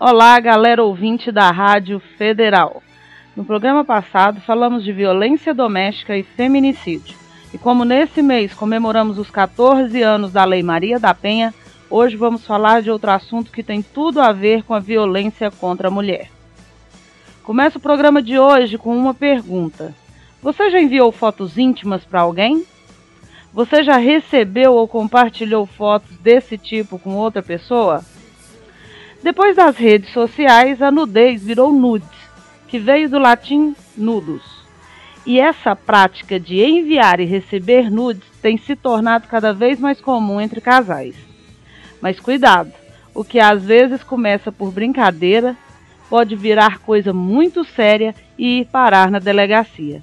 Olá, galera ouvinte da Rádio Federal. No programa passado falamos de violência doméstica e feminicídio. E como nesse mês comemoramos os 14 anos da Lei Maria da Penha, hoje vamos falar de outro assunto que tem tudo a ver com a violência contra a mulher. Começa o programa de hoje com uma pergunta: Você já enviou fotos íntimas para alguém? Você já recebeu ou compartilhou fotos desse tipo com outra pessoa? Depois das redes sociais, a nudez virou nudes, que veio do latim nudus. E essa prática de enviar e receber nudes tem se tornado cada vez mais comum entre casais. Mas cuidado, o que às vezes começa por brincadeira pode virar coisa muito séria e ir parar na delegacia.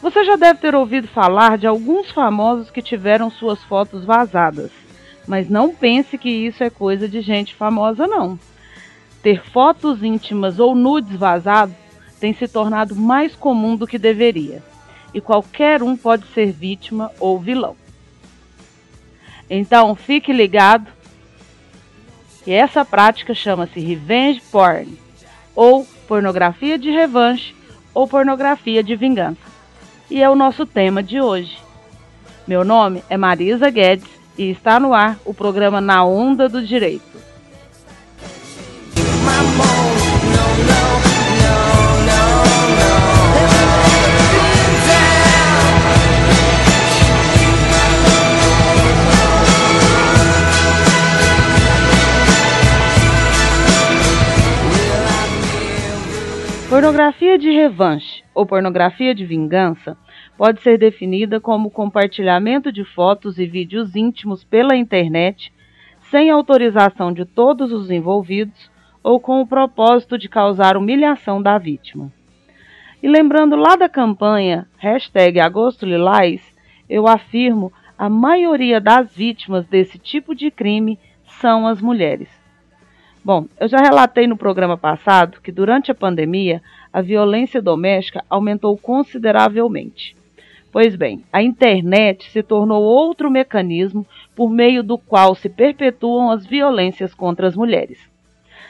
Você já deve ter ouvido falar de alguns famosos que tiveram suas fotos vazadas. Mas não pense que isso é coisa de gente famosa, não. Ter fotos íntimas ou nudes vazados tem se tornado mais comum do que deveria, e qualquer um pode ser vítima ou vilão. Então, fique ligado que essa prática chama-se revenge porn, ou pornografia de revanche, ou pornografia de vingança. E é o nosso tema de hoje. Meu nome é Marisa Guedes e está no ar o programa Na Onda do Direito. Pornografia de revanche ou pornografia de vingança pode ser definida como compartilhamento de fotos e vídeos íntimos pela internet sem autorização de todos os envolvidos ou com o propósito de causar humilhação da vítima. E lembrando lá da campanha hashtag Agosto Lilás, eu afirmo a maioria das vítimas desse tipo de crime são as mulheres. Bom, eu já relatei no programa passado que durante a pandemia a violência doméstica aumentou consideravelmente. Pois bem, a internet se tornou outro mecanismo por meio do qual se perpetuam as violências contra as mulheres.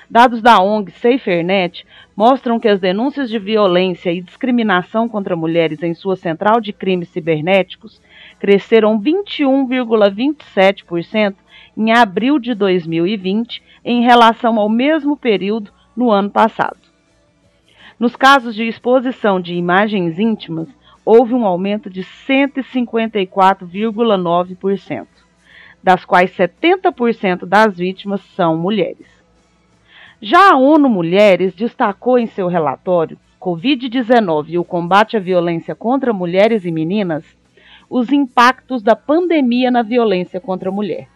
Dados da ONG SaferNet mostram que as denúncias de violência e discriminação contra mulheres em sua central de crimes cibernéticos cresceram 21,27% em abril de 2020 em relação ao mesmo período no ano passado. Nos casos de exposição de imagens íntimas, houve um aumento de 154,9%, das quais 70% das vítimas são mulheres. Já a ONU Mulheres destacou em seu relatório Covid-19 e o combate à violência contra mulheres e meninas os impactos da pandemia na violência contra a mulher,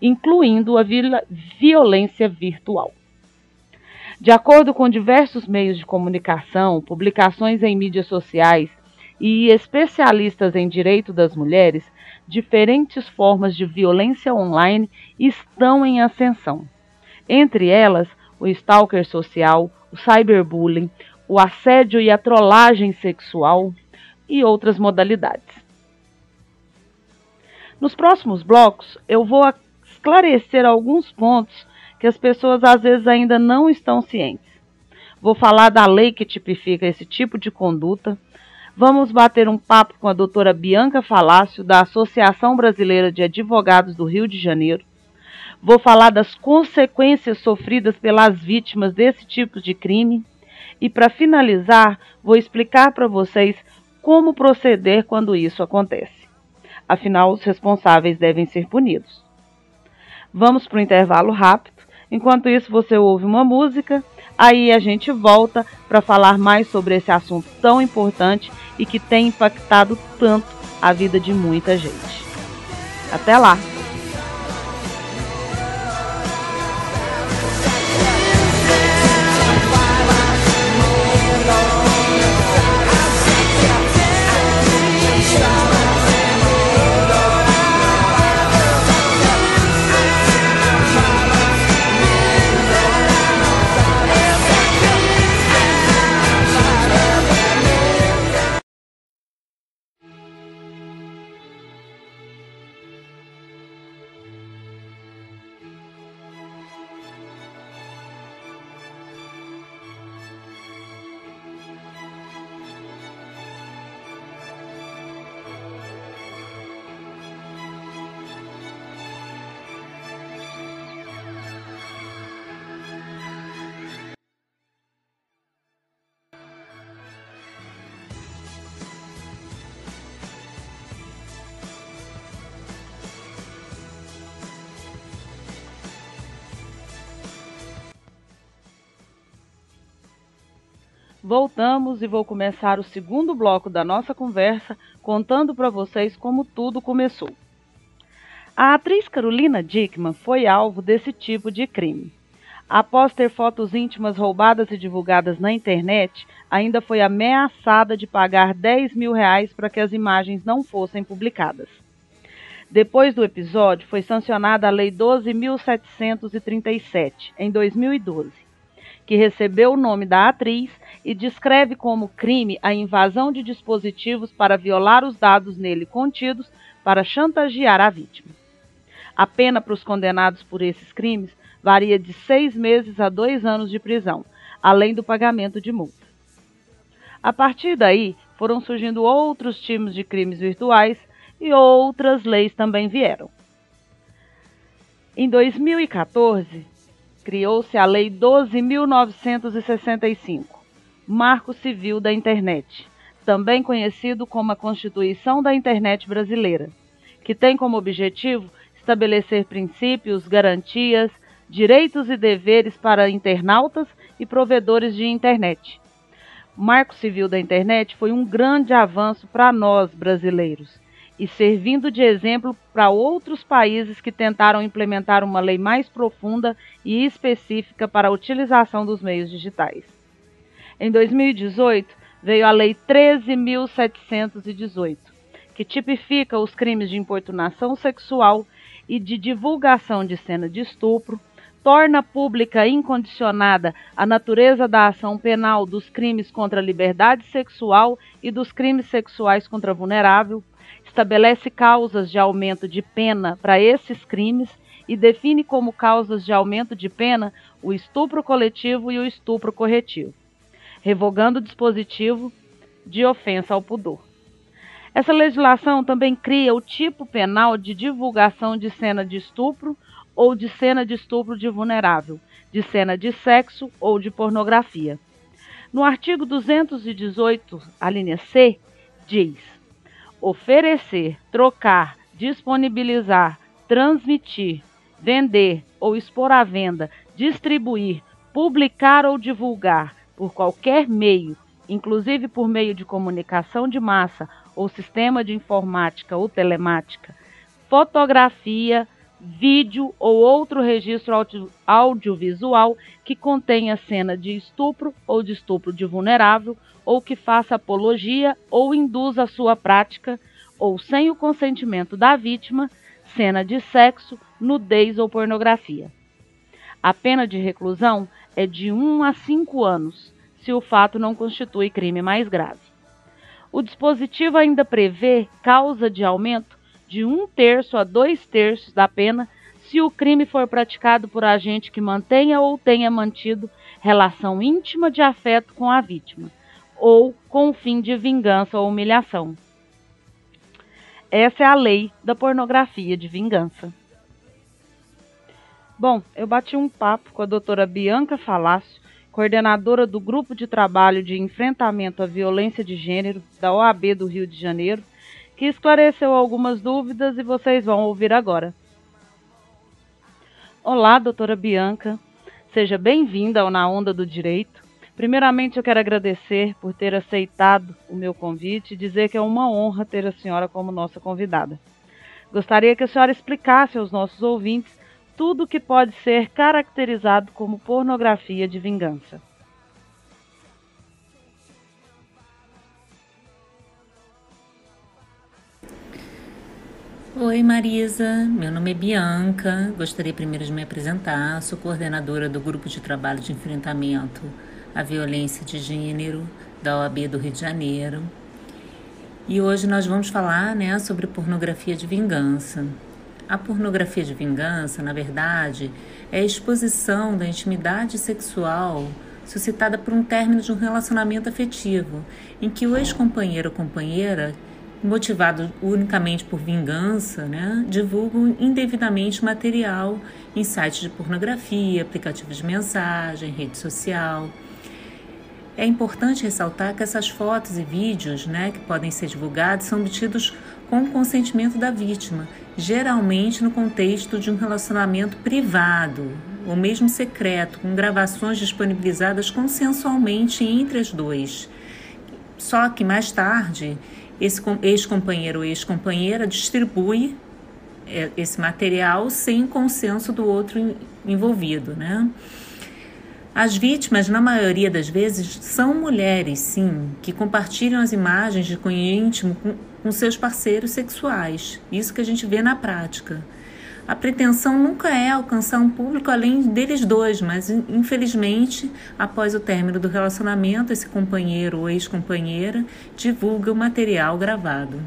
incluindo a violência virtual. De acordo com diversos meios de comunicação, publicações em mídias sociais e especialistas em direito das mulheres, diferentes formas de violência online estão em ascensão. Entre elas, o stalker social, o cyberbullying, o assédio e a trollagem sexual e outras modalidades. Nos próximos blocos, eu vou esclarecer alguns pontos que as pessoas às vezes ainda não estão cientes. Vou falar da lei que tipifica esse tipo de conduta vamos bater um papo com a doutora Bianca Falácio, da Associação Brasileira de Advogados do Rio de Janeiro. Vou falar das consequências sofridas pelas vítimas desse tipo de crime. E para finalizar, vou explicar para vocês como proceder quando isso acontece. Afinal, os responsáveis devem ser punidos. Vamos para o intervalo rápido. Enquanto isso, você ouve uma música Aí a gente volta para falar mais sobre esse assunto tão importante e que tem impactado tanto a vida de muita gente. Até lá! Voltamos e vou começar o segundo bloco da nossa conversa contando para vocês como tudo começou. A atriz Carolina Dickman foi alvo desse tipo de crime. Após ter fotos íntimas roubadas e divulgadas na internet, ainda foi ameaçada de pagar 10 mil reais para que as imagens não fossem publicadas. Depois do episódio, foi sancionada a Lei 12.737, em 2012, que recebeu o nome da atriz e descreve como crime a invasão de dispositivos para violar os dados nele contidos para chantagear a vítima. A pena para os condenados por esses crimes varia de seis meses a dois anos de prisão, além do pagamento de multa. A partir daí, foram surgindo outros tipos de crimes virtuais e outras leis também vieram. Em 2014, criou-se a Lei 12.965, Marco Civil da Internet, também conhecido como a Constituição da Internet Brasileira, que tem como objetivo estabelecer princípios, garantias, direitos e deveres para internautas e provedores de internet. Marco Civil da Internet foi um grande avanço para nós brasileiros e servindo de exemplo para outros países que tentaram implementar uma lei mais profunda e específica para a utilização dos meios digitais. Em 2018, veio a Lei 13.718, que tipifica os crimes de importunação sexual e de divulgação de cena de estupro, torna pública incondicionada a natureza da ação penal dos crimes contra a liberdade sexual e dos crimes sexuais contra vulnerável, estabelece causas de aumento de pena para esses crimes e define como causas de aumento de pena o estupro coletivo e o estupro corretivo, revogando o dispositivo de ofensa ao pudor. Essa legislação também cria o tipo penal de divulgação de cena de estupro ou de cena de estupro de vulnerável, de cena de sexo ou de pornografia. No artigo 218, a linha C, diz: oferecer, trocar, disponibilizar, transmitir, vender ou expor à venda, distribuir, publicar ou divulgar por qualquer meio, inclusive por meio de comunicação de massa ou sistema de informática ou telemática, fotografia, vídeo ou outro registro audio, audiovisual que contenha cena de estupro ou de estupro de vulnerável, ou que faça apologia ou induza a sua prática, ou sem o consentimento da vítima, cena de sexo, nudez ou pornografia. A pena de reclusão é de 1 a 5 anos, se o fato não constitui crime mais grave. O dispositivo ainda prevê causa de aumento de um terço a dois terços da pena se o crime for praticado por agente que mantenha ou tenha mantido relação íntima de afeto com a vítima, ou com o fim de vingança ou humilhação. Essa é a lei da pornografia de vingança. Bom, eu bati um papo com a doutora Bianca Falácio, coordenadora do Grupo de Trabalho de Enfrentamento à Violência de Gênero da OAB do Rio de Janeiro, que esclareceu algumas dúvidas e vocês vão ouvir agora. Olá, doutora Bianca. Seja bem-vinda ao Na Onda do Direito. Primeiramente, eu quero agradecer por ter aceitado o meu convite e dizer que é uma honra ter a senhora como nossa convidada. Gostaria que a senhora explicasse aos nossos ouvintes tudo o que pode ser caracterizado como pornografia de vingança. Oi Marisa, meu nome é Bianca. Gostaria primeiro de me apresentar. Sou coordenadora do Grupo de Trabalho de Enfrentamento à Violência de Gênero da OAB do Rio de Janeiro. E hoje nós vamos falar né, sobre pornografia de vingança. A pornografia de vingança, na verdade, é a exposição da intimidade sexual suscitada por um término de um relacionamento afetivo, em que o ex-companheiro ou companheira motivado unicamente por vingança, né, divulgam indevidamente material em sites de pornografia, aplicativos de mensagem, rede social. É importante ressaltar que essas fotos e vídeos né, que podem ser divulgados são obtidos com o consentimento da vítima, geralmente no contexto de um relacionamento privado, ou mesmo secreto, com gravações disponibilizadas consensualmente entre as dois. Só que mais tarde, esse ex-companheiro ou ex-companheira distribui é, esse material sem consenso do outro envolvido, né? As vítimas, na maioria das vezes, são mulheres, sim, que compartilham as imagens de cunho íntimo com, com seus parceiros sexuais. Isso que a gente vê na prática. A pretensão nunca é alcançar um público além deles dois, mas infelizmente, após o término do relacionamento, esse companheiro ou ex-companheira divulga o material gravado.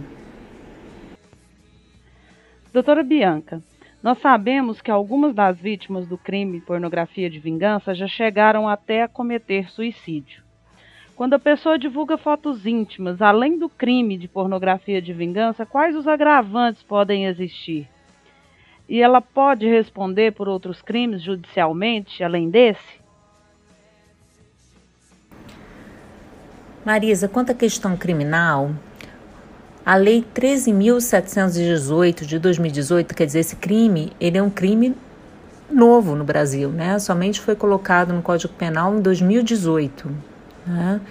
Doutora Bianca, nós sabemos que algumas das vítimas do crime pornografia de vingança já chegaram até a cometer suicídio. Quando a pessoa divulga fotos íntimas, além do crime de pornografia de vingança, quais os agravantes podem existir? E ela pode responder por outros crimes judicialmente, além desse? Marisa, quanto à questão criminal, a Lei 13.718 de 2018, quer dizer, esse crime, ele é um crime novo no Brasil, né? Somente foi colocado no Código Penal em 2018. Né?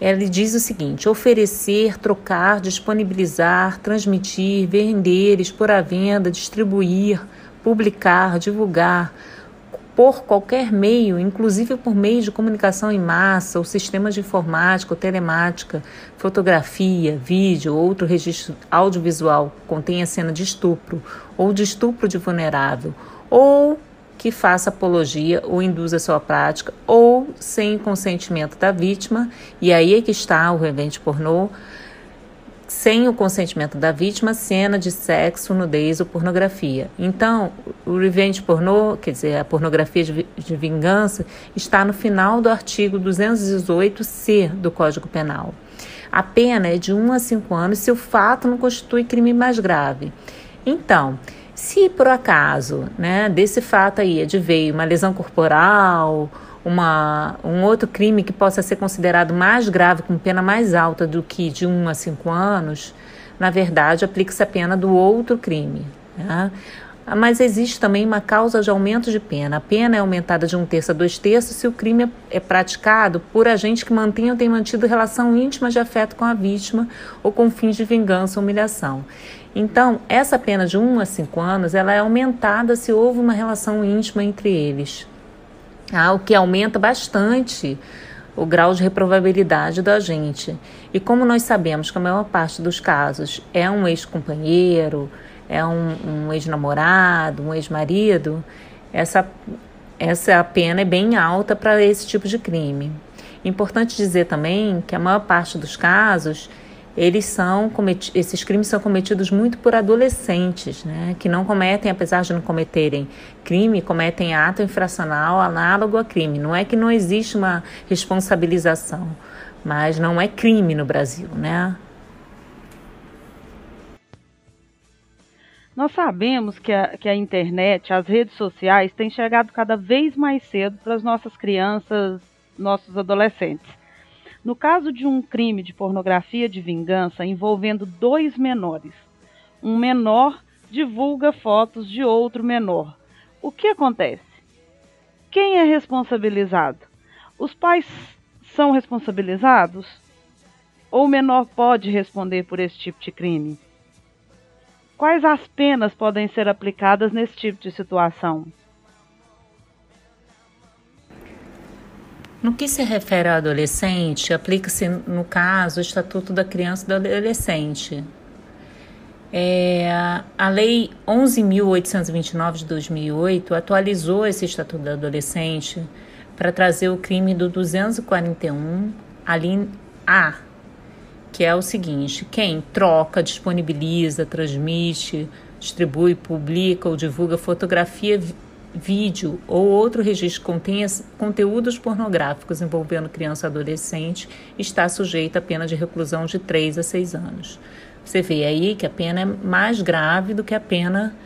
Ele diz o seguinte: oferecer, trocar, disponibilizar, transmitir, vender, expor à venda, distribuir, publicar, divulgar, por qualquer meio, inclusive por meio de comunicação em massa, ou sistemas de informática ou telemática, fotografia, vídeo ou outro registro audiovisual contenha cena de estupro ou de estupro de vulnerável, ou que faça apologia ou induza sua prática, ou sem consentimento da vítima, e aí é que está o revente pornô, sem o consentimento da vítima, cena de sexo, nudez ou pornografia. Então, o revenge pornô, quer dizer, a pornografia de, de vingança, está no final do artigo 218-C do Código Penal. A pena é de 1 a 5 anos se o fato não constitui crime mais grave. Então, se por acaso, né, desse fato aí adveio uma lesão corporal, uma, um outro crime que possa ser considerado mais grave, com pena mais alta do que de 1 a 5 anos, na verdade, aplica-se a pena do outro crime. Né? Mas existe também uma causa de aumento de pena. A pena é aumentada de um terço a dois terços se o crime é praticado por agente que mantenha ou tenha mantido relação íntima de afeto com a vítima ou com fins de vingança ou humilhação. Então, essa pena de 1 a 5 anos ela é aumentada se houve uma relação íntima entre eles ah, o que aumenta bastante o grau de reprovabilidade do agente. E como nós sabemos que a maior parte dos casos é um ex-companheiro, é um, ex-namorado, um ex-marido, essa, essa pena é bem alta para esse tipo de crime. Importante dizer também que a maior parte dos casos eles são esses crimes são cometidos muito por adolescentes, né, que não cometem, apesar de não cometerem crime, cometem ato infracional análogo a crime. Não é que não existe uma responsabilização, mas não é crime no Brasil, né? Nós sabemos que a, que a internet, as redes sociais, têm chegado cada vez mais cedo para as nossas crianças, nossos adolescentes. No caso de um crime de pornografia de vingança envolvendo dois menores, um menor divulga fotos de outro menor. O que acontece? Quem é responsabilizado? Os pais são responsabilizados? Ou o menor pode responder por esse tipo de crime? Quais as penas podem ser aplicadas nesse tipo de situação? No que se refere ao adolescente, aplica-se, no caso, o Estatuto da Criança e do Adolescente. É, a Lei 11.829 de 2008 atualizou esse Estatuto do Adolescente para trazer o crime do 241, a linha A, que é o seguinte: quem troca, disponibiliza, transmite, distribui, publica ou divulga fotografia vídeo ou outro registro que contenha conteúdos pornográficos envolvendo criança ou adolescente está sujeito à pena de reclusão de 3 a 6 anos. Você vê aí que a pena é mais grave do que a pena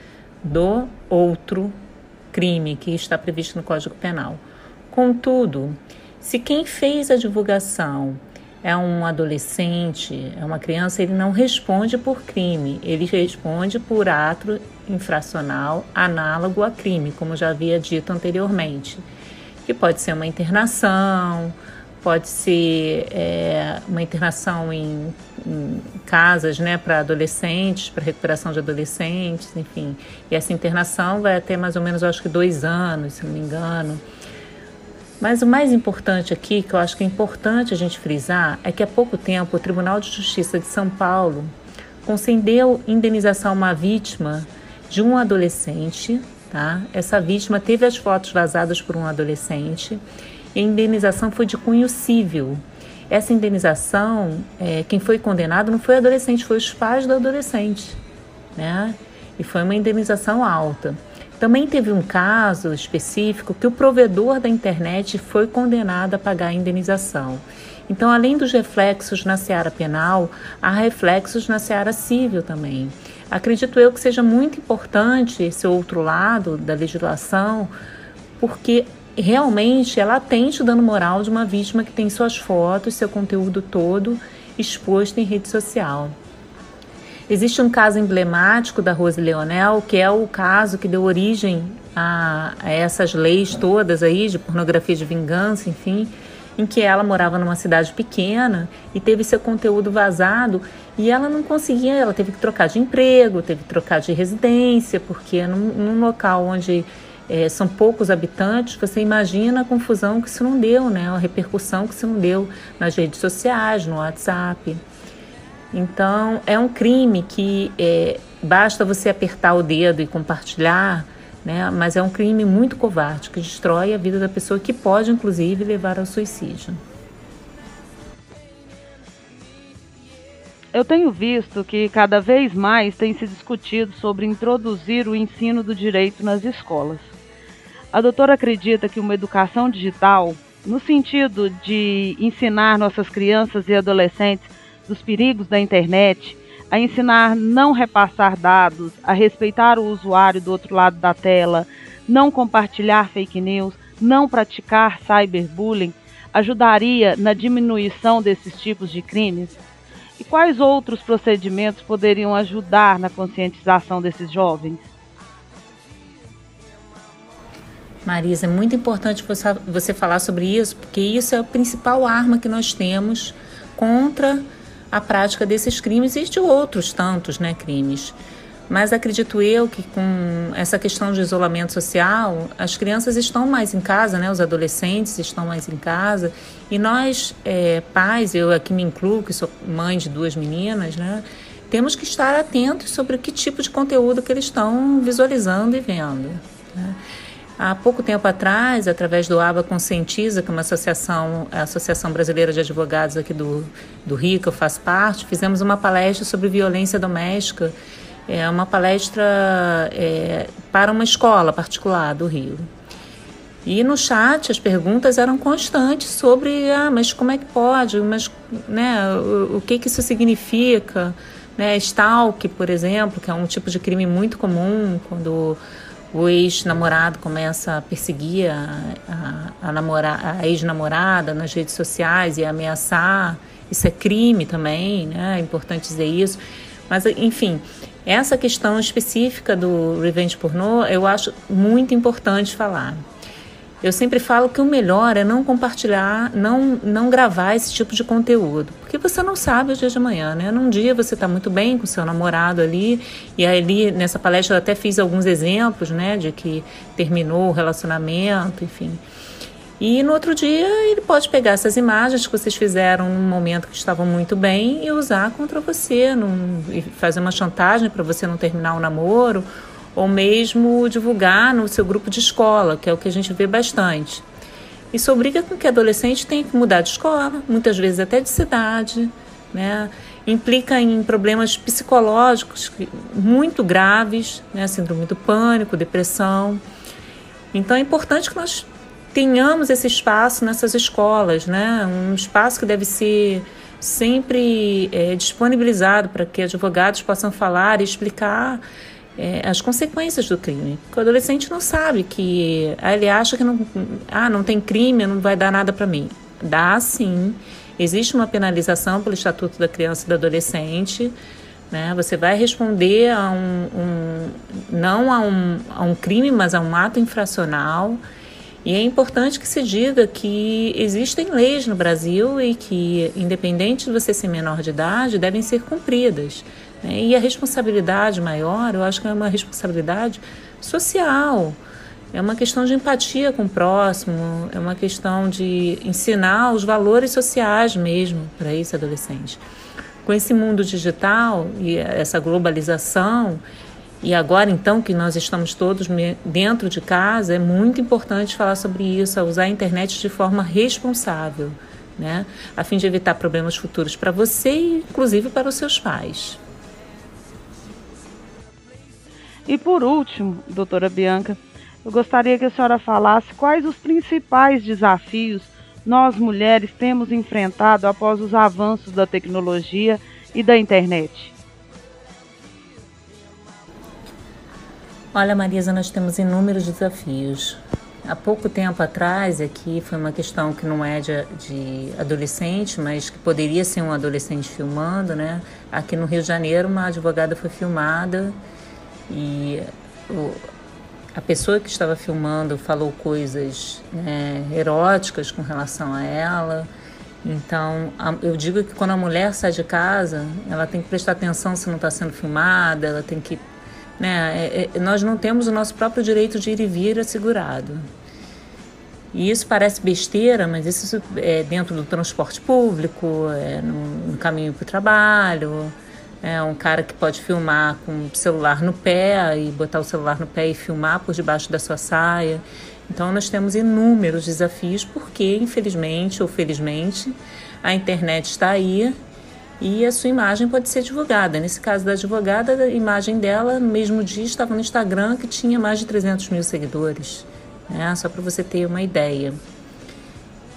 do outro crime que está previsto no Código Penal. Contudo, se quem fez a divulgação é um adolescente, é uma criança, ele não responde por crime, ele responde por ato infracional análogo a crime, como já havia dito anteriormente, que pode ser uma internação, pode ser é, uma internação em, em casas né, para adolescentes, para recuperação de adolescentes, enfim. E essa internação vai até mais ou menos, acho que dois anos, se não me engano. Mas o mais importante aqui, que eu acho que é importante a gente frisar, é que há pouco tempo o Tribunal de Justiça de São Paulo concedeu indenização a uma vítima de um adolescente, tá? Essa vítima teve as fotos vazadas por um adolescente e a indenização foi de cunho civil. Essa indenização, é, quem foi condenado não foi o adolescente, foi os pais do adolescente, né? E foi uma indenização alta. Também teve um caso específico que o provedor da internet foi condenado a pagar a indenização. Então, além dos reflexos na seara penal, há reflexos na seara civil também. Acredito eu que seja muito importante esse outro lado da legislação, porque realmente ela atende o dano moral de uma vítima que tem suas fotos, seu conteúdo todo exposto em rede social. Existe um caso emblemático da Rose Leonel, que é o caso que deu origem a, essas leis todas aí de pornografia de vingança, enfim, em que ela morava numa cidade pequena e teve seu conteúdo vazado e ela não conseguia, ela teve que trocar de emprego, teve que trocar de residência, porque num, num local onde é, são poucos habitantes, você imagina a confusão que isso não deu, né? A repercussão que isso não deu nas redes sociais, no WhatsApp. Então, é um crime que é, basta você apertar o dedo e compartilhar, né? mas é um crime muito covarde, que destrói a vida da pessoa, que pode, inclusive, levar ao suicídio. Eu tenho visto que cada vez mais tem se discutido sobre introduzir o ensino do direito nas escolas. A doutora acredita que uma educação digital, no sentido de ensinar nossas crianças e adolescentes dos perigos da internet, a ensinar não repassar dados, a respeitar o usuário do outro lado da tela, não compartilhar fake news, não praticar cyberbullying, ajudaria na diminuição desses tipos de crimes? E quais outros procedimentos poderiam ajudar na conscientização desses jovens? Marisa, é muito importante você falar sobre isso, porque isso é a principal arma que nós temos contra a prática desses crimes e de outros tantos né, crimes. Mas acredito eu que com essa questão de isolamento social, as crianças estão mais em casa, né? os adolescentes estão mais em casa, e nós, é, pais, eu aqui me incluo, que sou mãe de duas meninas, né? temos que estar atentos sobre que tipo de conteúdo que eles estão visualizando e vendo. Né? Há pouco tempo atrás, através do ABA Conscientiza, que é uma associação, a Associação Brasileira de Advogados aqui do, do Rio, que eu faço parte, fizemos uma palestra sobre violência doméstica, é uma palestra é, para uma escola particular do Rio. E no chat as perguntas eram constantes sobre, ah, mas como é que pode, mas, né, o, o que que isso significa, né, stalk, por exemplo, que é um tipo de crime muito comum quando o ex-namorado começa a perseguir a, a, a, namora, a ex-namorada nas redes sociais e ameaçar. Isso é crime também, né? É importante dizer isso. Mas, enfim, essa questão específica do revenge pornô eu acho muito importante falar. Eu sempre falo que o melhor é não compartilhar, não, não gravar esse tipo de conteúdo, porque você não sabe o dia de amanhã, né? Num dia você está muito bem com seu namorado ali, e ali nessa palestra eu até fiz alguns exemplos, né, de que terminou o relacionamento, enfim. E no outro dia ele pode pegar essas imagens que vocês fizeram num momento que estavam muito bem e usar contra você, num, e fazer uma chantagem para você não terminar o namoro ou mesmo divulgar no seu grupo de escola, que é o que a gente vê bastante. Isso obriga com que adolescente tenha que mudar de escola, muitas vezes até de cidade, né? implica em problemas psicológicos muito graves, né? síndrome do pânico, depressão. Então é importante que nós tenhamos esse espaço nessas escolas, né? um espaço que deve ser sempre é, disponibilizado para que advogados possam falar e explicar é, as consequências do crime. Porque o adolescente não sabe que. Ah, ele acha que não, ah, não tem crime, não vai dar nada para mim. Dá sim. Existe uma penalização pelo Estatuto da Criança e do Adolescente. Né? Você vai responder a um, um não a um, a um crime, mas a um ato infracional. E é importante que se diga que existem leis no Brasil e que, independente de você ser menor de idade, devem ser cumpridas. Né? E a responsabilidade maior, eu acho que é uma responsabilidade social. É uma questão de empatia com o próximo, é uma questão de ensinar os valores sociais mesmo para esse adolescente. Com esse mundo digital e essa globalização, e agora então que nós estamos todos dentro de casa, é muito importante falar sobre isso, usar a internet de forma responsável, né? a fim de evitar problemas futuros para você e inclusive para os seus pais. E por último, doutora Bianca, eu gostaria que a senhora falasse quais os principais desafios nós mulheres temos enfrentado após os avanços da tecnologia e da internet. Olha, Marisa, nós temos inúmeros desafios. Há pouco tempo atrás, aqui foi uma questão que não é de, de, adolescente, mas que poderia ser um adolescente filmando, né? Aqui no Rio de Janeiro, uma advogada foi filmada e o, a pessoa que estava filmando falou coisas né, eróticas com relação a ela. Então, a, eu digo que quando a mulher sai de casa, ela tem que prestar atenção se não está sendo filmada, ela tem que. Né, é, é, nós não temos o nosso próprio direito de ir e vir assegurado. E isso parece besteira, mas isso é dentro do transporte público, é no, no caminho para o trabalho, é um cara que pode filmar com o celular no pé e botar o celular no pé e filmar por debaixo da sua saia. Então nós temos inúmeros desafios porque, infelizmente ou felizmente, a internet está aí e a sua imagem pode ser divulgada. Nesse caso da advogada, a imagem dela no mesmo dia estava no Instagram que tinha mais de 300 mil seguidores. Né? Só para você ter uma ideia.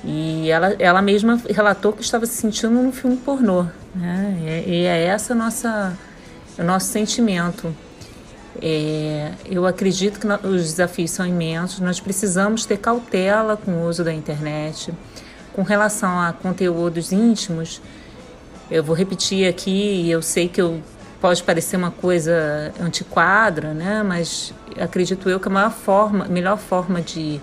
E ela, ela mesma relatou que estava se sentindo num filme pornô. Né? E, e é essa nossa, o nosso sentimento. É, eu acredito que os desafios são imensos, nós precisamos ter cautela com o uso da internet. Com relação a conteúdos íntimos, eu vou repetir aqui, eu sei que eu, pode parecer uma coisa antiquada, né? mas acredito eu que a maior forma, melhor forma de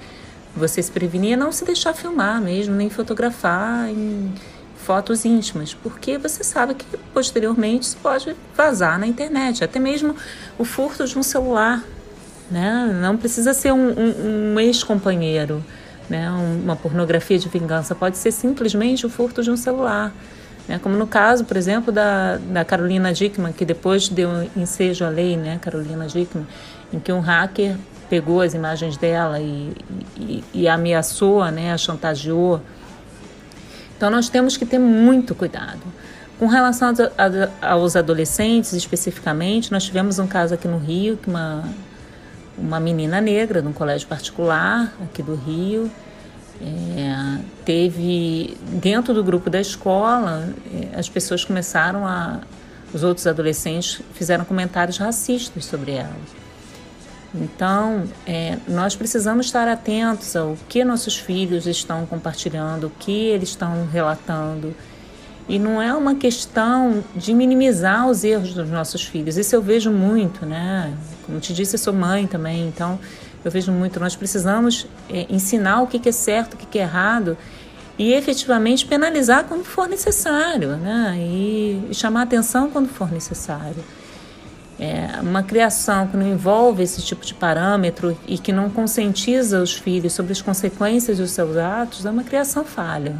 você se prevenir é não se deixar filmar mesmo, nem fotografar em fotos íntimas, porque você sabe que posteriormente isso pode vazar na internet, até mesmo o furto de um celular, né? Não precisa ser um, um, um ex-companheiro, né? Uma pornografia de vingança, pode ser simplesmente o furto de um celular. Né? Como no caso, por exemplo, da, da Carolina Dickman, que depois deu ensejo à lei, né, Carolina Dickman, em que um hacker pegou as imagens dela e, e, e ameaçou, né, a chantageou. Então nós temos que ter muito cuidado. Com relação aos adolescentes especificamente, nós tivemos um caso aqui no Rio que uma, uma menina negra de um colégio particular aqui do Rio é, teve dentro do grupo da escola é, as pessoas começaram a os outros adolescentes fizeram comentários racistas sobre ela. Então, é, nós precisamos estar atentos ao que nossos filhos estão compartilhando, o que eles estão relatando. E não é uma questão de minimizar os erros dos nossos filhos. Isso eu vejo muito, né? Como te disse, eu sou mãe também, então eu vejo muito. Nós precisamos é, ensinar o que é certo, o que é errado e efetivamente penalizar quando for necessário, né? E chamar atenção quando for necessário. É, uma criação que não envolve esse tipo de parâmetro e que não conscientiza os filhos sobre as consequências dos seus atos é uma criação falha.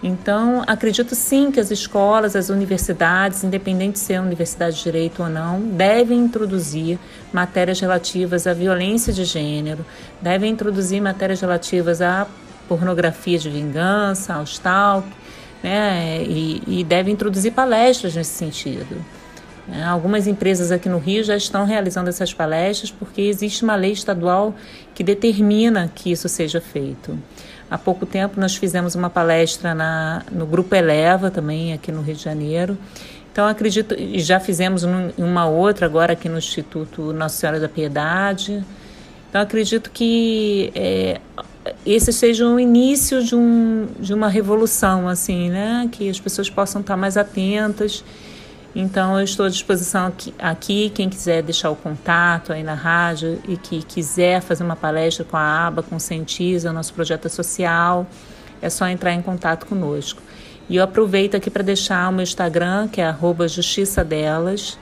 Então, acredito sim que as escolas, as universidades, independente se é universidade de direito ou não, devem introduzir matérias relativas à violência de gênero, devem introduzir matérias relativas à pornografia de vingança, ao stalk, né, e, e devem introduzir palestras nesse sentido. Né? Algumas empresas aqui no Rio já estão realizando essas palestras porque existe uma lei estadual que determina que isso seja feito. Há pouco tempo nós fizemos uma palestra na, no Grupo Eleva, também aqui no Rio de Janeiro. Então, acredito, já fizemos uma outra agora aqui no Instituto Nossa Senhora da Piedade. Então, acredito que é, esse seja o início de, um, de uma revolução, assim, né? Que as pessoas possam estar mais atentas. Então, eu estou à disposição aqui, quem quiser deixar o contato aí na rádio e que quiser fazer uma palestra com a aba Conscientiza, nosso projeto social, é só entrar em contato conosco. E eu aproveito aqui para deixar o meu Instagram, que é Justiça Delas,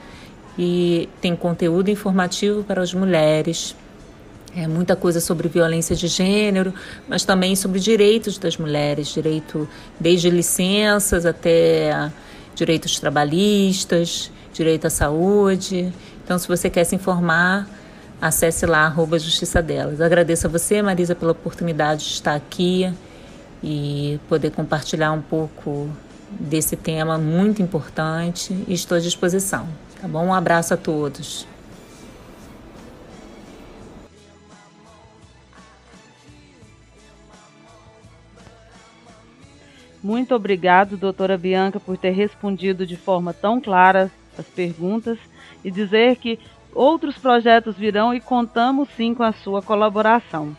e tem conteúdo informativo para as mulheres, é muita coisa sobre violência de gênero, mas também sobre direitos das mulheres, direito desde licenças até direitos trabalhistas, direito à saúde. Então, se você quer se informar, acesse lá arroba Justiça Delas. Agradeço a você, Marisa, pela oportunidade de estar aqui e poder compartilhar um pouco desse tema muito importante estou à disposição. Tá bom? Um abraço a todos. Muito obrigado, doutora Bianca, por ter respondido de forma tão clara as perguntas e dizer que outros projetos virão e contamos sim com a sua colaboração.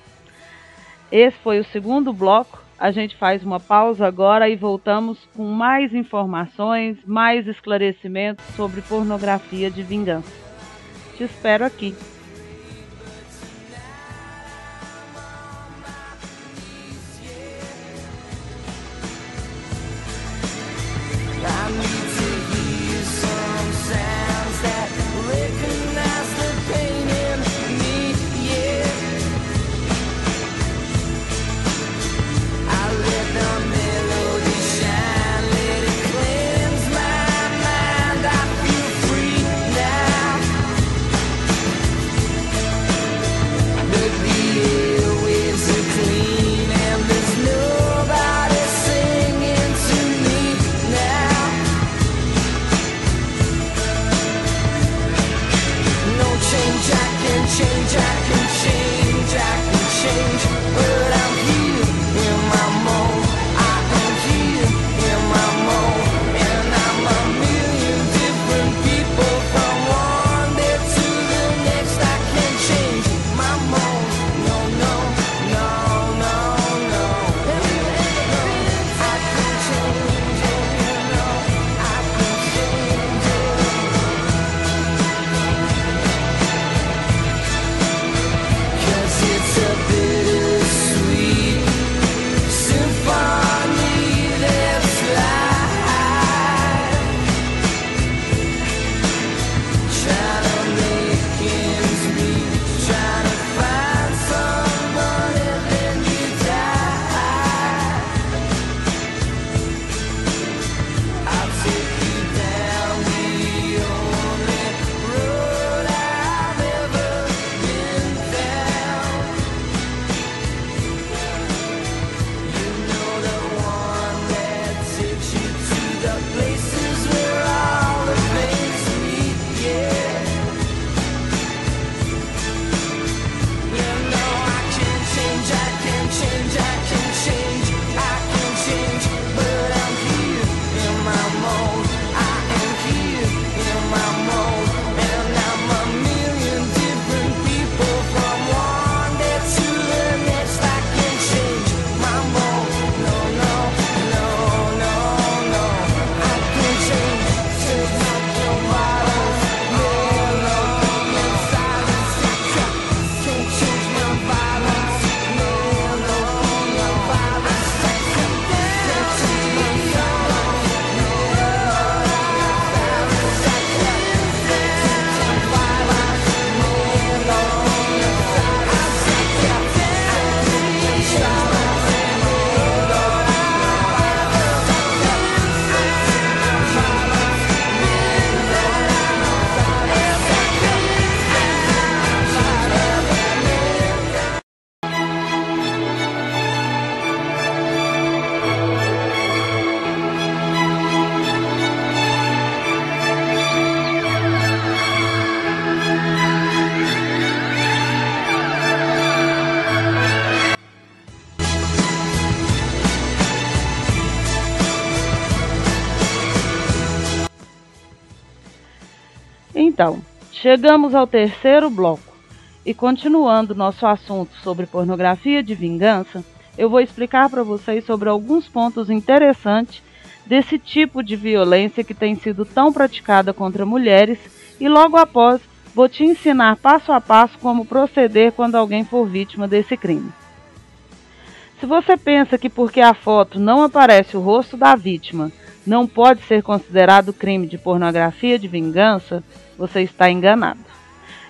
Esse foi o segundo bloco. A gente faz uma pausa agora e voltamos com mais informações, mais esclarecimentos sobre pornografia de vingança. Te espero aqui. Chegamos ao terceiro bloco E continuando nosso assunto sobre pornografia de vingança, eu vou explicar para vocês sobre alguns pontos interessantes desse tipo de violência que tem sido tão praticada contra mulheres e logo após vou te ensinar passo a passo como proceder quando alguém for vítima desse crime. Se você pensa que porque a foto não aparece o rosto da vítima não pode ser considerado crime de pornografia de vingança, você está enganado.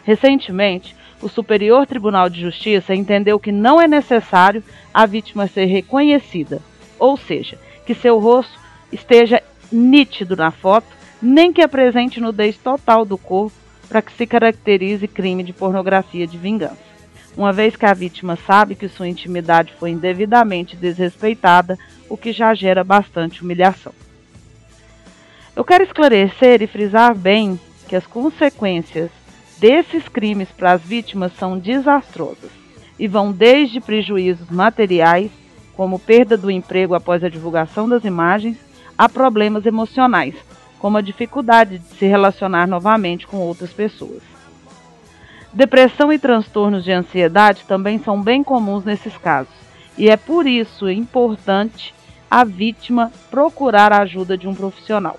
Recentemente, o Superior Tribunal de Justiça entendeu que não é necessário a vítima ser reconhecida, ou seja, que seu rosto esteja nítido na foto, nem que apresente nudez total do corpo para que se caracterize crime de pornografia de vingança. Uma vez que a vítima sabe que sua intimidade foi indevidamente desrespeitada, o que já gera bastante humilhação. Eu quero esclarecer e frisar bem que as consequências desses crimes para as vítimas são desastrosas e vão desde prejuízos materiais, como perda do emprego após a divulgação das imagens, a problemas emocionais, como a dificuldade de se relacionar novamente com outras pessoas. Depressão e transtornos de ansiedade também são bem comuns nesses casos, e é por isso importante a vítima procurar a ajuda de um profissional.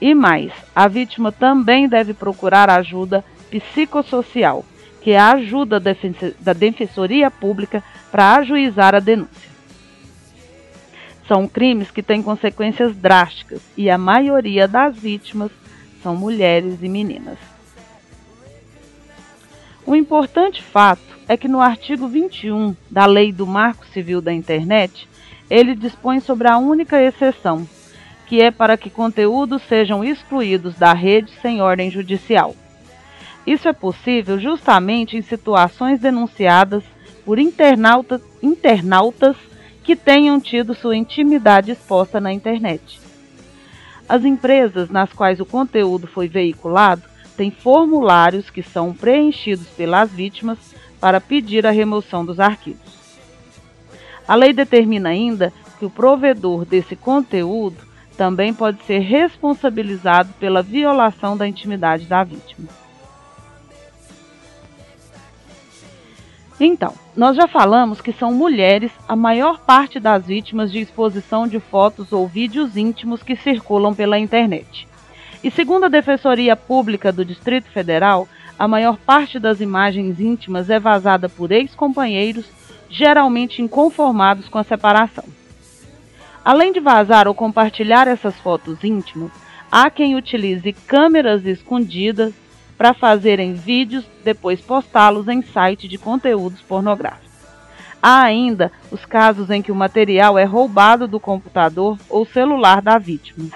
E mais, a vítima também deve procurar ajuda psicossocial, que é a ajuda da Defensoria Pública para ajuizar a denúncia. São crimes que têm consequências drásticas e a maioria das vítimas são mulheres e meninas. O importante fato é que no artigo 21 da Lei do Marco Civil da Internet, ele dispõe sobre a única exceção, que é para que conteúdos sejam excluídos da rede sem ordem judicial. Isso é possível justamente em situações denunciadas por internautas, internautas que tenham tido sua intimidade exposta na internet. As empresas nas quais o conteúdo foi veiculado têm formulários que são preenchidos pelas vítimas para pedir a remoção dos arquivos. A lei determina ainda que o provedor desse conteúdo também pode ser responsabilizado pela violação da intimidade da vítima. Então, nós já falamos que são mulheres a maior parte das vítimas de exposição de fotos ou vídeos íntimos que circulam pela internet. E segundo a Defensoria Pública do Distrito Federal, a maior parte das imagens íntimas é vazada por ex-companheiros, geralmente inconformados com a separação. Além de vazar ou compartilhar essas fotos íntimas, há quem utilize câmeras escondidas para fazerem vídeos, depois postá-los em site de conteúdos pornográficos. Há ainda os casos em que o material é roubado do computador ou celular da vítima.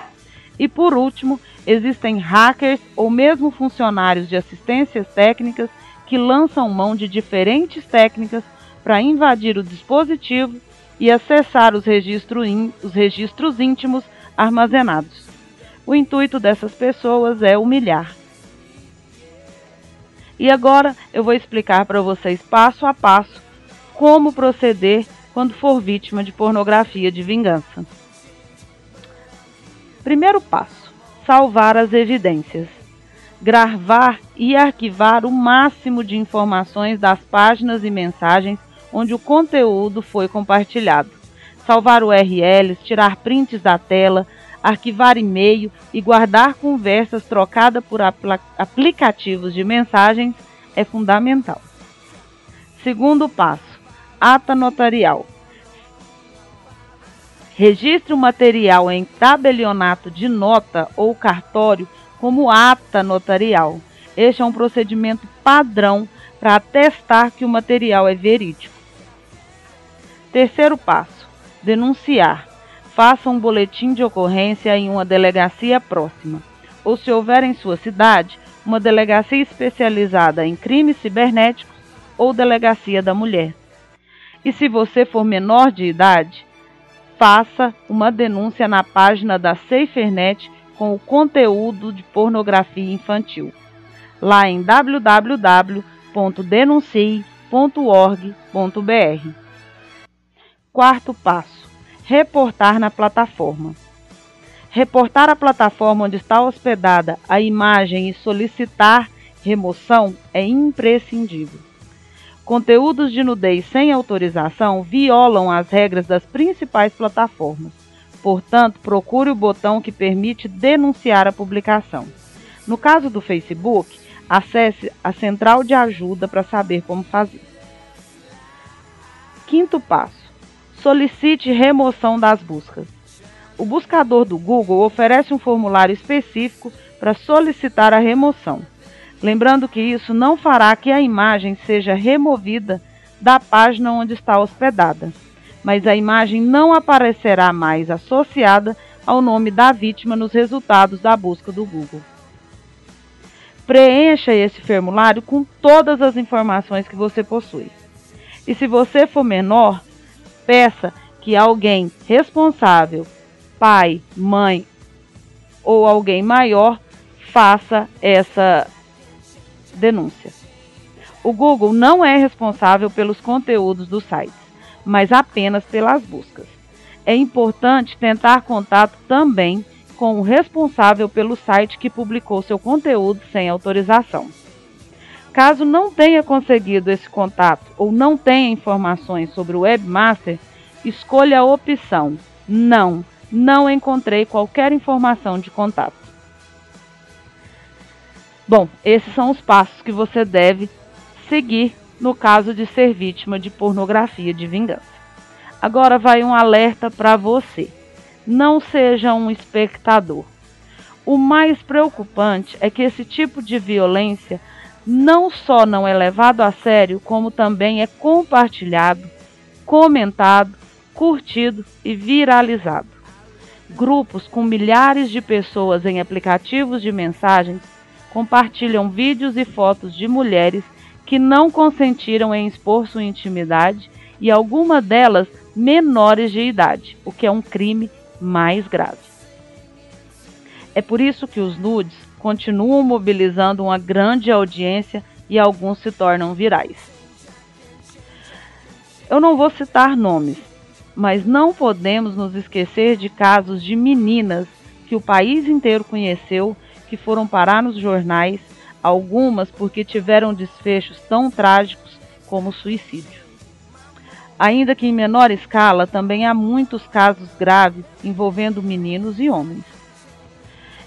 E por último, existem hackers ou mesmo funcionários de assistências técnicas que lançam mão de diferentes técnicas para invadir o dispositivo e acessar os, registro os registros íntimos armazenados. O intuito dessas pessoas é humilhar, e agora eu vou explicar para vocês passo a passo como proceder quando for vítima de pornografia de vingança. Primeiro passo: salvar as evidências. Gravar e arquivar o máximo de informações das páginas e mensagens onde o conteúdo foi compartilhado. Salvar URLs, tirar prints da tela, arquivar e-mail e guardar conversas trocadas por apl aplicativos de mensagens é fundamental. Segundo passo: ata notarial. Registre o material em tabelionato de nota ou cartório como ata notarial. Este é um procedimento padrão para atestar que o material é verídico. Terceiro passo: denunciar faça um boletim de ocorrência em uma delegacia próxima, ou se houver em sua cidade, uma delegacia especializada em crimes cibernéticos ou delegacia da mulher. E se você for menor de idade, faça uma denúncia na página da SaferNet com o conteúdo de pornografia infantil, lá em www.denuncie.org.br. Quarto passo reportar na plataforma. Reportar a plataforma onde está hospedada a imagem e solicitar remoção é imprescindível. Conteúdos de nudez sem autorização violam as regras das principais plataformas. Portanto, procure o botão que permite denunciar a publicação. No caso do Facebook, acesse a central de ajuda para saber como fazer. Quinto passo: solicite remoção das buscas. O buscador do Google oferece um formulário específico para solicitar a remoção. Lembrando que isso não fará que a imagem seja removida da página onde está hospedada, mas a imagem não aparecerá mais associada ao nome da vítima nos resultados da busca do Google. Preencha esse formulário com todas as informações que você possui. E se você for menor, peça que alguém responsável, pai, mãe ou alguém maior, faça essa denúncia. O Google não é responsável pelos conteúdos dos sites, mas apenas pelas buscas. É importante tentar contato também com o responsável pelo site que publicou seu conteúdo sem autorização. Caso não tenha conseguido esse contato ou não tenha informações sobre o webmaster, escolha a opção Não, não encontrei qualquer informação de contato. Bom, esses são os passos que você deve seguir no caso de ser vítima de pornografia de vingança. Agora vai um alerta para você. Não seja um espectador. O mais preocupante é que esse tipo de violência não só não é levado a sério, como também é compartilhado, comentado, curtido e viralizado. Grupos com milhares de pessoas em aplicativos de mensagens compartilham vídeos e fotos de mulheres que não consentiram em expor sua intimidade e algumas delas menores de idade, o que é um crime mais grave. É por isso que os nudes continuam mobilizando uma grande audiência e alguns se tornam virais. Eu não vou citar nomes, mas não podemos nos esquecer de casos de meninas que o país inteiro conheceu que foram parar nos jornais, algumas porque tiveram desfechos tão trágicos como suicídio. Ainda que em menor escala, também há muitos casos graves envolvendo meninos e homens.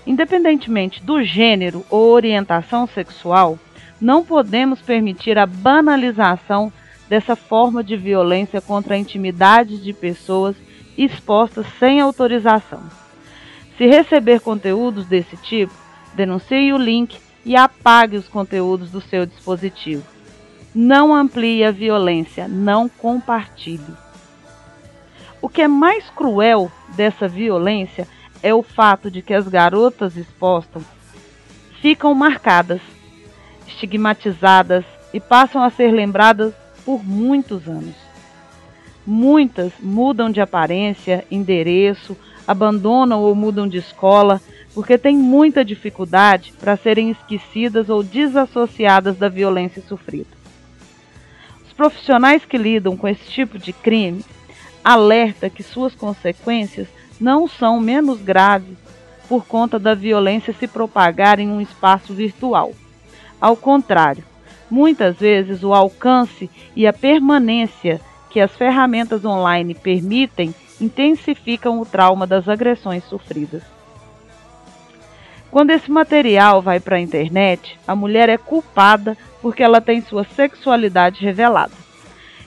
Independentemente do gênero ou orientação sexual, não podemos permitir a banalização dessa forma de violência contra a intimidade de pessoas expostas sem autorização. Se receber conteúdos desse tipo, denuncie o link e apague os conteúdos do seu dispositivo. Não amplie a violência, não compartilhe. O que é mais cruel dessa violência é o fato de que as garotas expostas ficam marcadas, estigmatizadas e passam a ser lembradas por muitos anos. Muitas mudam de aparência, endereço, abandonam ou mudam de escola porque têm muita dificuldade para serem esquecidas ou desassociadas da violência sofrida. Os profissionais que lidam com esse tipo de crime alertam que suas consequências não são menos graves por conta da violência se propagar em um espaço virtual. Ao contrário, muitas vezes o alcance e a permanência que as ferramentas online permitem intensificam o trauma das agressões sofridas. Quando esse material vai para a internet, a mulher é culpada porque ela tem sua sexualidade revelada.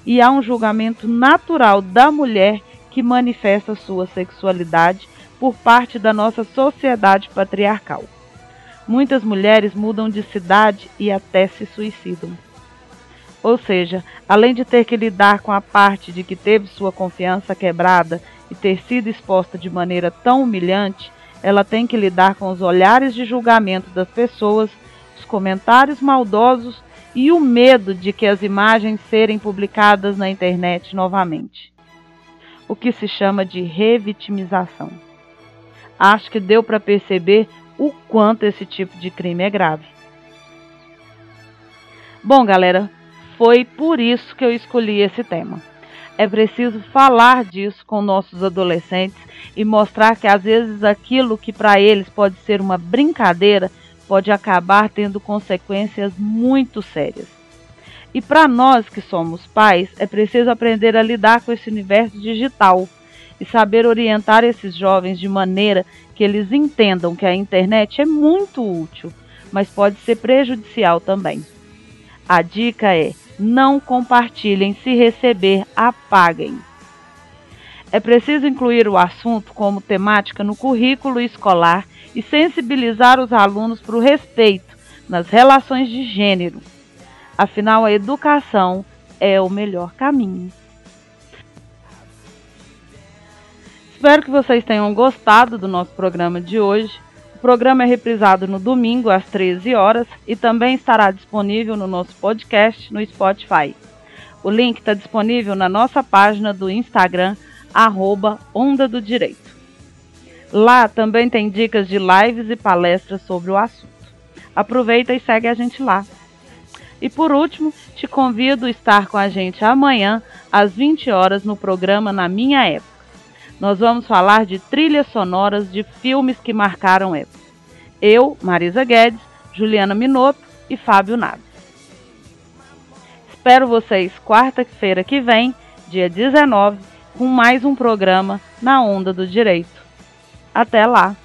E há um julgamento natural da mulher que manifesta sua sexualidade por parte da nossa sociedade patriarcal. Muitas mulheres mudam de cidade e até se suicidam. Ou seja, além de ter que lidar com a parte de que teve sua confiança quebrada e ter sido exposta de maneira tão humilhante, ela tem que lidar com os olhares de julgamento das pessoas, os comentários maldosos e o medo de que as imagens serem publicadas na internet novamente o que se chama de revitimização. Acho que deu para perceber o quanto esse tipo de crime é grave. Bom, galera, foi por isso que eu escolhi esse tema. É preciso falar disso com nossos adolescentes e mostrar que às vezes aquilo que para eles pode ser uma brincadeira pode acabar tendo consequências muito sérias. E para nós que somos pais, é preciso aprender a lidar com esse universo digital e saber orientar esses jovens de maneira que eles entendam que a internet é muito útil, mas pode ser prejudicial também. A dica é: não compartilhem, se receber, apaguem. É preciso incluir o assunto como temática no currículo escolar e sensibilizar os alunos para o respeito nas relações de gênero. Afinal, a educação é o melhor caminho. Espero que vocês tenham gostado do nosso programa de hoje. O programa é reprisado no domingo às 13 horas e também estará disponível no nosso podcast no Spotify. O link está disponível na nossa página do Instagram arroba Onda do Direito. Lá também tem dicas de lives e palestras sobre o assunto. Aproveita e segue a gente lá. E por último, te convido a estar com a gente amanhã às 20 horas no programa Na Minha Época. Nós vamos falar de trilhas sonoras de filmes que marcaram época. Eu, Marisa Guedes, Juliana Minotto e Fábio Naves. Espero vocês quarta-feira que vem, dia 19, com mais um programa na Onda do Direito. Até lá!